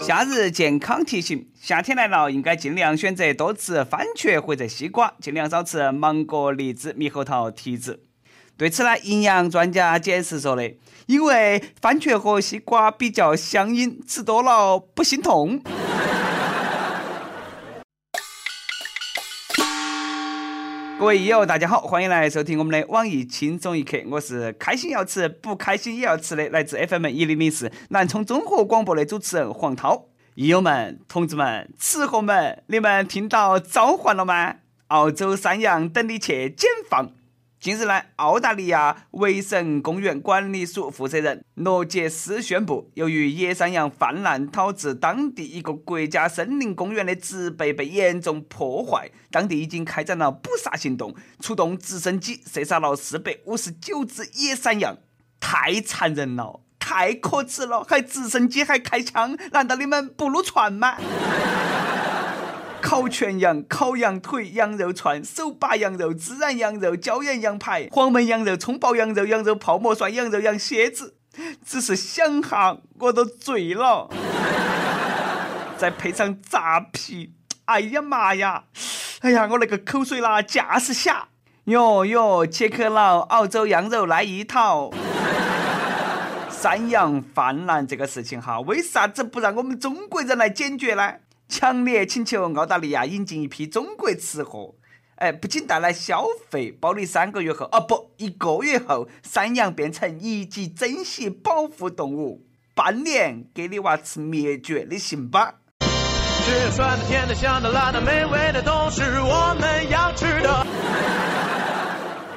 夏日健康提醒：夏天来了，应该尽量选择多吃番茄或者西瓜，尽量少吃芒果、荔枝、猕猴桃、提子。对此呢，营养专家解释说的，因为番茄和西瓜比较相应，吃多了不心痛。各位益友，大家好，欢迎来收听我们的网易轻松一刻。我是开心要吃，不开心也要吃的，来自 FM 一零零四南充综合广播的主持人黄涛。益友们、同志们、吃货们，你们听到召唤了吗？澳洲山羊等你去解放！近日呢，澳大利亚维省公园管理署负责人？罗杰斯宣布，由于野山羊泛滥导致当地一个国家森林公园的植被被严重破坏，当地已经开展了捕杀行动，出动直升机射杀了四百五十九只野山羊，太残忍了，太可耻了，还直升机还开枪，难道你们不撸串吗？烤全羊、烤羊腿、羊肉串、手把羊肉、孜然羊肉、椒盐羊排、黄焖羊肉、葱爆羊肉、羊肉泡馍涮羊肉、羊蝎子，只是想哈我都醉了。再配上炸皮，哎呀妈呀！哎呀，我那个口水啦，架势下。哟哟，切克闹，澳洲羊肉来一套。山羊泛滥这个事情哈，为啥子不让我们中国人来解决呢？强烈请求澳大利亚引进一批中国吃货，哎，不仅带来消费，保你三个月后，哦不，一个月后，山羊变成一级珍稀保护动物，半年给你娃吃灭绝，你信吧？吃酸的、甜的、香的、辣的、美味的，都是我们要吃的。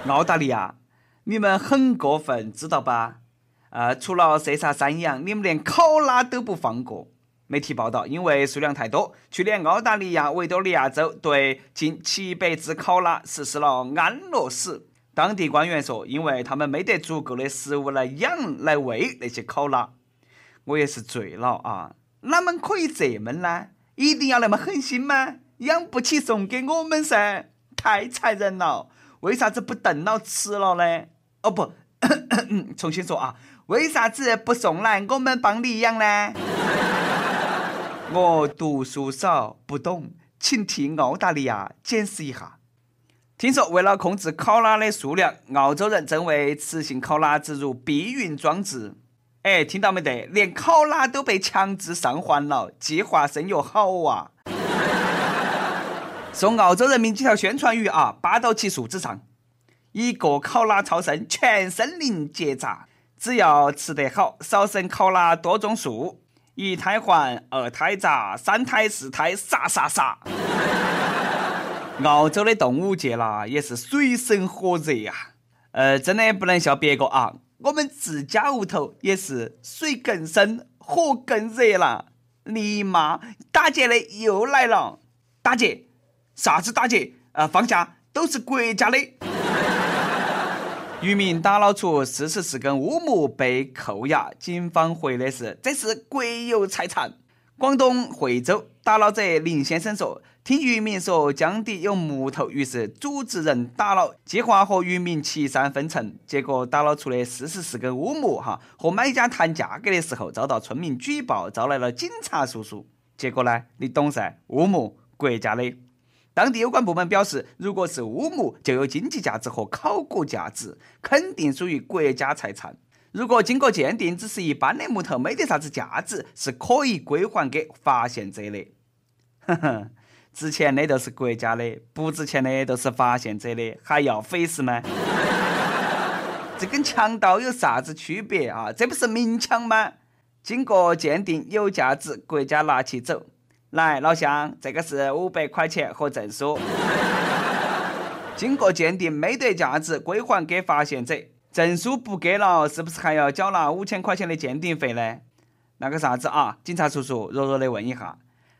澳大利亚，你们很过分，知道吧？呃，除了射杀山羊，你们连考拉都不放过。媒体报道，因为数量太多，去年澳大利亚维多利亚州对近七百只考拉实施了安乐死。当地官员说，因为他们没得足够的食物来养、来喂那些考拉。我也是醉了啊！哪们可以这么呢？一定要那么狠心吗？养不起送给我们噻！太残忍了！为啥子不炖了吃了呢？哦不，重新说啊！为啥子不送来我们帮你养呢？我读书少，不懂，请替澳大利亚解释一下。听说为了控制考拉的数量，澳洲人正为雌性考拉植入避孕装置。哎，听到没得？连考拉都被强制上环了，计划生育好啊！送澳洲人民几条宣传语啊，扒到其树枝上：一个考拉超生，全森林结扎。只要吃得好，少生考拉，多种树。一胎还，二胎砸，三胎四胎杀杀杀！澳洲的动物界啦，也是水深火热呀。呃，真的不能笑别个啊，我们自家屋头也是水更深，火更热了。你妈，打劫的又来了！打劫？啥子打劫？呃，放假都是国家的。渔民打捞出四十四根乌木被扣押，警方回的是这是国有财产。广东惠州打捞者林先生说：“听渔民说江底有木头，于是组织人打捞，计划和渔民七三分成。结果打捞出的四十四根乌木，哈，和买家谈价格的时候遭到村民举报，招来了警察叔叔。结果呢，你懂噻，乌木国家的。”当地有关部门表示，如果是乌木，就有经济价值和考古价值，肯定属于国家财产。如果经过鉴定只是一般的木头，没得啥子价值，是可以归还给发现者的。哼哼，值钱的都是国家的，不值钱的都是发现者的，还要费事吗？这跟强盗有啥子区别啊？这不是明抢吗？经过鉴定有价值，国家拿起走。来，老乡，这个是五百块钱和证书。经过鉴定没得价值，归还给发现者。证书不给了，是不是还要缴纳五千块钱的鉴定费呢？那个啥子啊，警察叔叔，弱弱的问一下，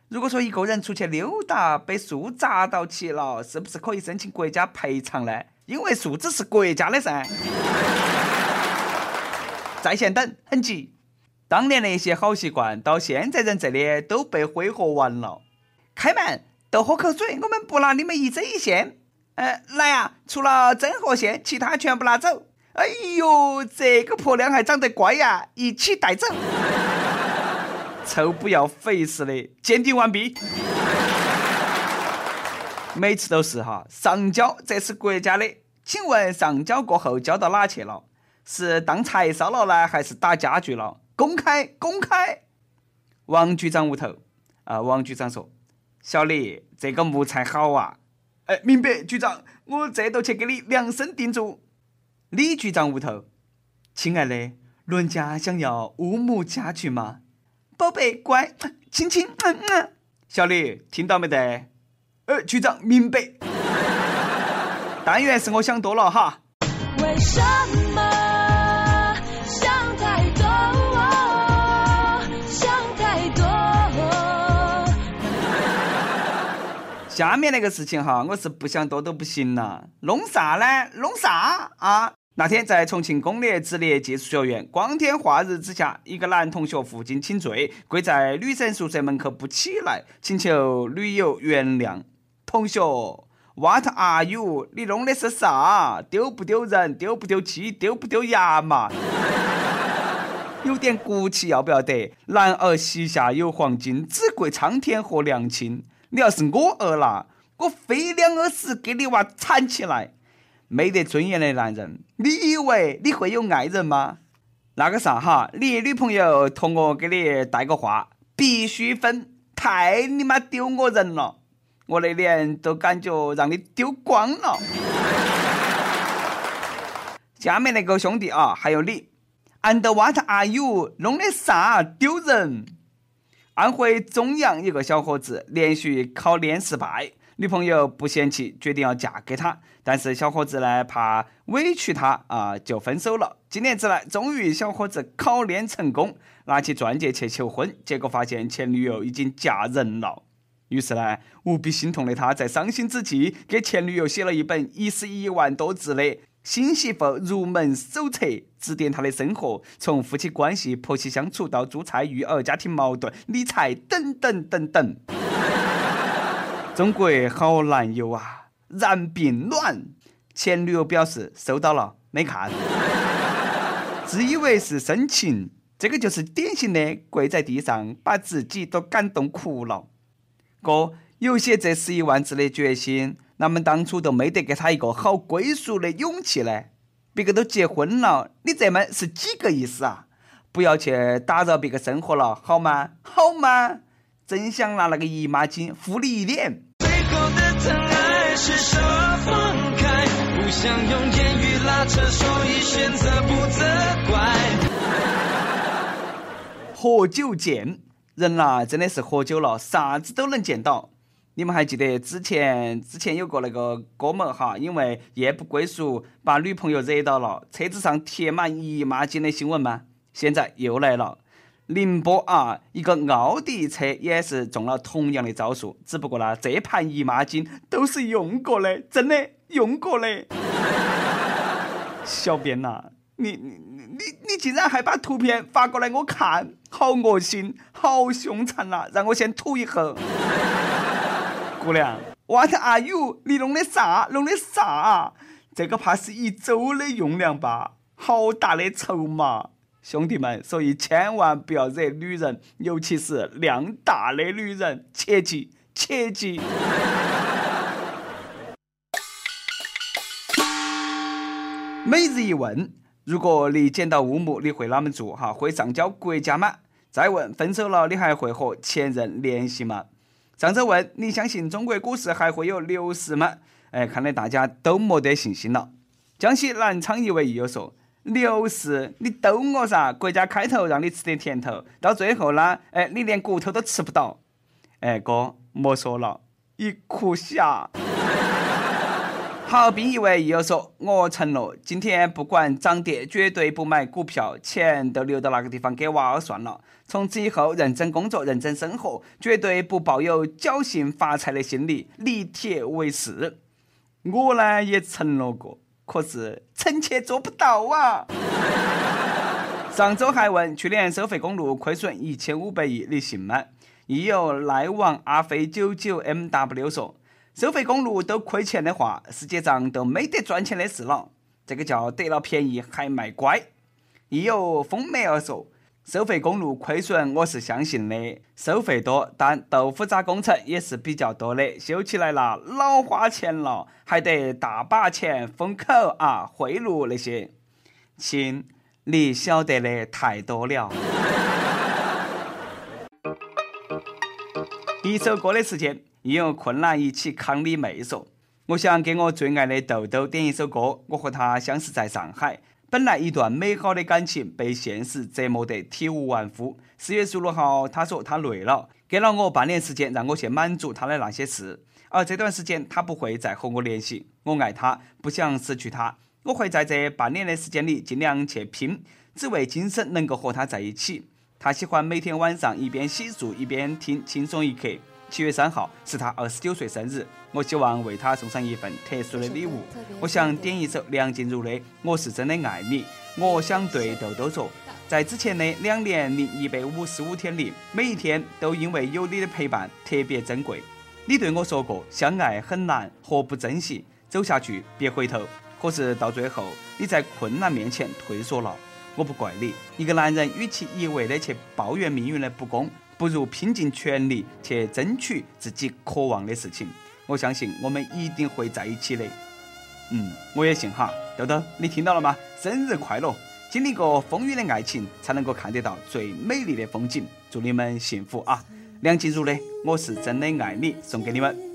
如果说一个人出去溜达被树砸到起了，是不是可以申请国家赔偿呢？因为树枝是国家的噻。在线等，很急。当年的一些好习惯，到现在人这里都被挥霍完了。开门，都喝口水，我们不拿你们一针一线。呃，来啊，除了针和线，其他全部拿走。哎呦，这个婆娘还长得乖呀，一起带走。臭不要肥似的，鉴定完毕。每次都是哈，上交这是国家的，请问上交过后交到哪去了？是当柴烧了呢，还是打家具了？公开公开！王局长屋头，啊，王局长说：“小李，这个木材好啊。”哎，明白，局长，我这都去给你量身定做。李局长屋头，亲爱的，伦家想要乌木家具吗？宝贝，乖，亲亲，嗯嗯。小李，听到没得？呃，局长，明白。但愿是我想多了哈。为什么？下面那个事情哈，我是不想多都不行了。弄啥呢？弄啥啊？那天在重庆工业职业技术学院，光天化日之下，一个男同学负荆请罪，跪在女生宿舍门口不起来，请求女友原谅。同学，What are you？你弄的是啥？丢不丢人？丢不丢气？丢不丢牙嘛？有点骨气要不要得？男儿膝下有黄金，只跪苍天和娘亲。你要是我儿啦，我非两耳屎给你娃铲起来！没得尊严的男人，你以为你会有爱人吗？那个啥哈，你女朋友托我给你带个话，必须分，太你妈丢我人了！我的脸都感觉让你丢光了。下面那个兄弟啊，还有你，And what are you？弄的啥？丢人！安徽中阳一个小伙子连续考联失败，女朋友不嫌弃，决定要嫁给他。但是小伙子呢，怕委屈她啊，就分手了。今年之来，终于小伙子考联成功，拿起钻戒去求婚，结果发现前女友已经嫁人了。于是呢，无比心痛的他在伤心之际，给前女友写了一本一十一万多字的。新媳妇入门手册指点她的生活，从夫妻关系、婆媳相处到做菜、育儿、家庭矛盾、理财等等等等。中国好男友啊，然并卵。前女友表示收到了，没看。自以为是深情，这个就是典型的跪在地上把自己都感动哭了。哥，有些这十一万字的决心。那么当初都没得给他一个好归宿的勇气呢？别个都结婚了，你这么是几个意思啊？不要去打扰别个生活了，好吗？好吗？真想拿那个姨妈巾敷你一脸。喝酒见人呐，真的是喝酒了，啥子都能见到。你们还记得之前之前有个那个哥们哈，因为夜不归宿把女朋友惹到了，车子上贴满姨妈巾的新闻吗？现在又来了，宁波啊，一个奥迪车也是中了同样的招数，只不过呢，这盘姨妈巾都是用过的，真的用过的。小编呐，你你你你竟然还把图片发过来我看，好恶心，好凶残呐！让我先吐一口。姑娘，What are you？你弄的啥？弄的啥？这个怕是一周的用量吧？好大的筹码，兄弟们，所以千万不要惹女人，尤其是量大的女人，切记切记。每日一问：如果你捡到乌木，你会哪么做？哈，会上交国家吗？再问：分手了，你还会和前任联系吗？上周问你相信中国股市还会有牛市吗？哎，看来大家都没得信心了。江西南昌一位益友说：“牛市，你逗我噻？国家开头让你吃点甜头，到最后呢，哎，你连骨头都吃不到。哎，哥，莫说了，一哭下。”好，兵一位益友说：“我承诺，今天不管涨跌，绝对不买股票，钱都留到那个地方给娃儿算了。从此以后，认真工作，认真生活，绝对不抱有侥幸发财的心理，立铁为誓。”我呢也承诺过，可是臣妾做不到啊。上周还问去年收费公路亏损一千五百亿，你信吗？益友赖王阿飞九九 mw 说。收费公路都亏钱的话，世界上都没得赚钱的事了。这个叫得了便宜还卖乖。亦有风梅儿说，收费公路亏损，我是相信的。收费多，但豆腐渣工程也是比较多的，修起来了老花钱了，还得大把钱封口啊、贿赂那些。亲，你晓得的太多了。一首歌的时间，一有困难一起扛你妹说。我想给我最爱的豆豆点一首歌，我和他相识在上海。本来一段美好的感情被现实折磨得体无完肤。四月十六号，他说他累了，给了我半年时间让我去满足他的那些事。而这段时间他不会再和我联系。我爱他，不想失去他。我会在这半年的时间里尽量去拼，只为今生能够和他在一起。他喜欢每天晚上一边洗漱一边听《轻松一刻》。七月三号是他二十九岁生日，我希望为他送上一份特殊的礼物。我想点一首梁静茹的《我是真的爱你》。我想对豆豆说，在之前的两年零一百五十五天里，每一天都因为有你的陪伴特别珍贵。你对我说过，相爱很难，何不珍惜？走下去，别回头。可是到最后，你在困难面前退缩了。我不怪你。一个男人与其一味的去抱怨命运的不公。不如拼尽全力去争取自己渴望的事情。我相信我们一定会在一起的。嗯，我也信哈。豆豆，你听到了吗？生日快乐！经历过风雨的爱情，才能够看得到最美丽的风景。祝你们幸福啊！梁静茹的《我是真的爱你》送给你们。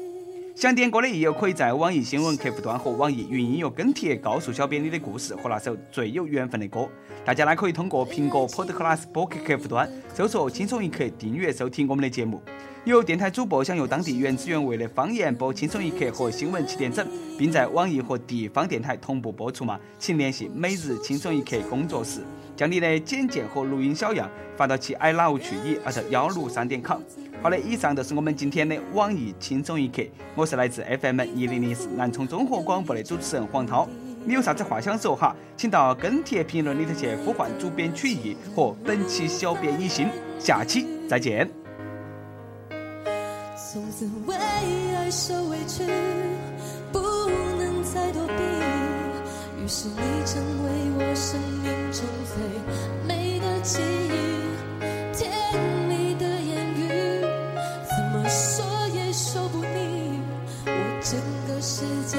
想点歌的益友可以在网易新闻客户端和网易云音乐跟帖告诉小编你的故事和那首最有缘分的歌。大家呢可以通过苹果 Podcast 播客客户端搜索“轻松一刻”订阅收听我们的节目。有电台主播想用当地原汁原味的方言播《轻松一刻》和新闻七点整，并在网易和地方电台同步播出吗？请联系每日轻松一刻工作室，将你的简介和录音小样发到其 i love 去你二幺六三点 com。好的，以上就是我们今天的网易轻松一刻。我是来自 FM 一零零四南充综合广播的主持人黄涛。你有啥子话想说哈？请到跟帖评论里头去呼唤主编曲艺和本期小编一心。下期再见。从此为爱受委屈，是你成为我生命中最美的记忆甜蜜的言语怎么说也说不腻我整个世界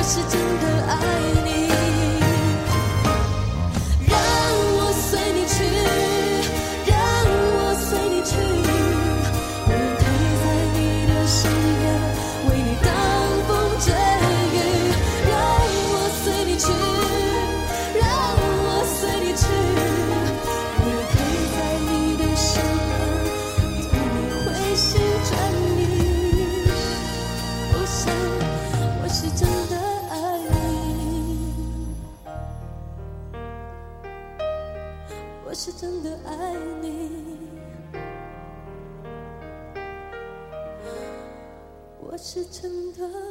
我是真的爱你。真的爱你，我是真的。